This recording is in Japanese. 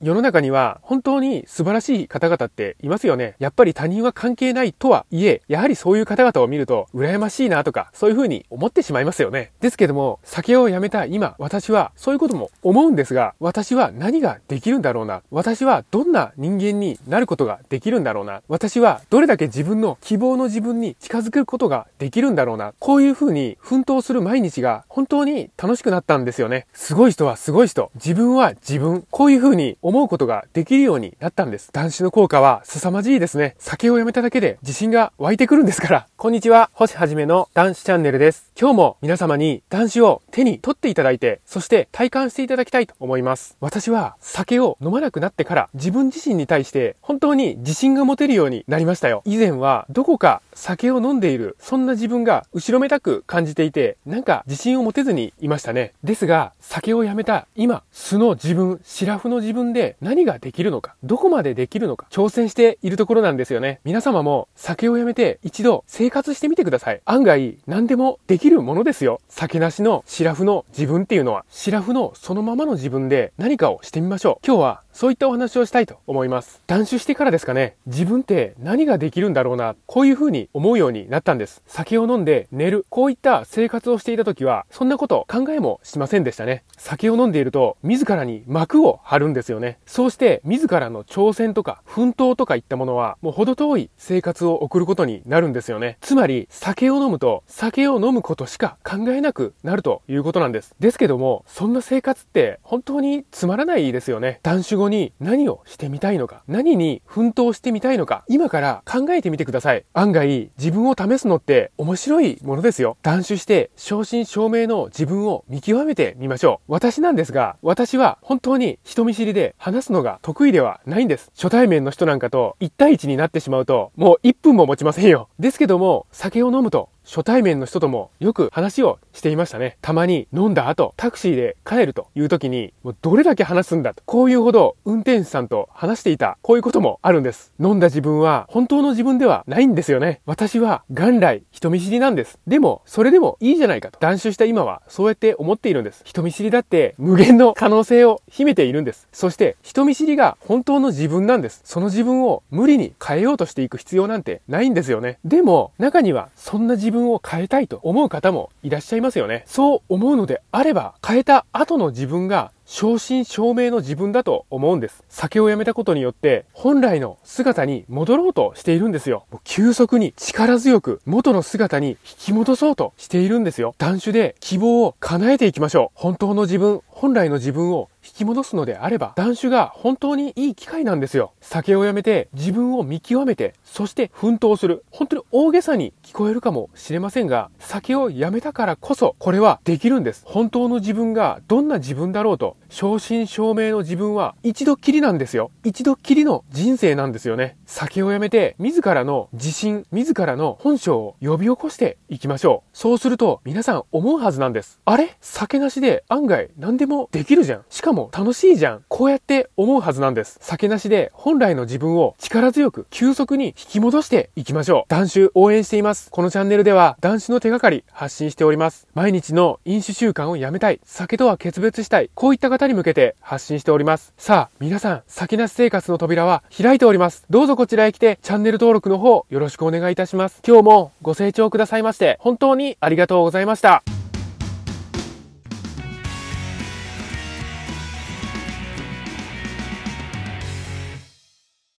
世の中には本当に素晴らしい方々っていますよね。やっぱり他人は関係ないとはいえ、やはりそういう方々を見ると羨ましいなとか、そういう風に思ってしまいますよね。ですけども、酒をやめた今、私はそういうことも思うんですが、私は何ができるんだろうな。私はどんな人間になることができるんだろうな。私はどれだけ自分の希望の自分に近づくことができるんだろうな。こういう風に奮闘する毎日が本当に楽しくなったんですよね。すごい人はすごい人。自分は自分。こういう風に思うことができるようになったんです。男子の効果は凄まじいですね。酒をやめただけで自信が湧いてくるんですから。こんにちは、星はじめの男子チャンネルです。今日も皆様に男子を手に取っていただいて、そして体感していただきたいと思います。私は酒を飲まなくなってから自分自身に対して本当に自信が持てるようになりましたよ。以前はどこか酒を飲んでいる、そんな自分が後ろめたく感じていて、なんか自信を持てずにいましたね。ですが、酒をやめた今、素の自分、シラフの自分でで何ができるのか、どこまでできるのか、挑戦しているところなんですよね。皆様も酒をやめて一度生活してみてください。案外、何でもできるものですよ。酒なしのシラフの自分っていうのは、シラフのそのままの自分で何かをしてみましょう。今日はそういったお話をしたいと思います。断酒してからですかね、自分って何ができるんだろうな、こういう風に思うようになったんです。酒を飲んで寝る、こういった生活をしていた時は、そんなこと考えもしませんでしたね。酒を飲んでいると、自らに幕を張るんですよね。そうして、自らの挑戦とか、奮闘とかいったものは、もう程遠い生活を送ることになるんですよね。つまり、酒を飲むと、酒を飲むことしか考えなくなるということなんです。ですけども、そんな生活って本当につまらないですよね。断酒後に何をしてみたいのか、何に奮闘してみたいのか、今から考えてみてください。案外、自分を試すのって面白いものですよ。断酒して、正真正銘の自分を見極めてみましょう。私なんですが、私は本当に人見知りで話すのが得意ではないんです。初対面の人なんかと1対1になってしまうと、もう1分も持ちませんよ。ですけども、酒を飲むと、初対面の人ともよく話をしていましたね。たまに飲んだ後、タクシーで帰るという時に、もうどれだけ話すんだと。こういうほど運転手さんと話していた、こういうこともあるんです。飲んだ自分は本当の自分ではないんですよね。私は元来人見知りなんです。でも、それでもいいじゃないかと。断酒した今はそうやって思っているんです。人見知りだって無限の可能性を秘めているんです。そして人見知りが本当の自分なんです。その自分を無理に変えようとしていく必要なんてないんですよね。でも、中にはそんな自分を変えたいと思う方もいらっしゃいますよね。そう思うのであれば、変えた後の自分が正真正銘の自分だと思うんです。酒をやめたことによって、本来の姿に戻ろうとしているんですよ。もう急速に力強く元の姿に引き戻そうとしているんですよ。断酒で希望を叶えていきましょう。本当の自分、本来の自分を引き戻すのであれば、断酒が本当にいい機会なんですよ。酒をやめて自分を見極めて、そして奮闘する。本当に大げさに聞こえるかもしれませんが、酒をやめたからこそ、これはできるんです。本当の自分がどんな自分だろうと、正真正銘の自分は一度きりなんですよ。一度きりの人生なんですよね。酒をやめて、自らの自信、自らの本性を呼び起こしていきましょう。そうすると、皆さん思うはずなんです。あれ？酒なしで案外何でもできるじゃん。しかも楽しいじゃん。こうやって思うはずなんです。酒なしで本来の自分を力強く、急速に引き戻していきましょう。男子応援しています。このチャンネルでは男子の手がかり発信しております。毎日の飲酒習慣をやめたい。酒とは決別したい。こういった方に向けて発信しております。さあ、皆さん、酒なし生活の扉は開いております。どうぞこちらへ来て、チャンネル登録の方、よろしくお願いいたします。今日もご清聴くださいまして、本当にありがとうございました。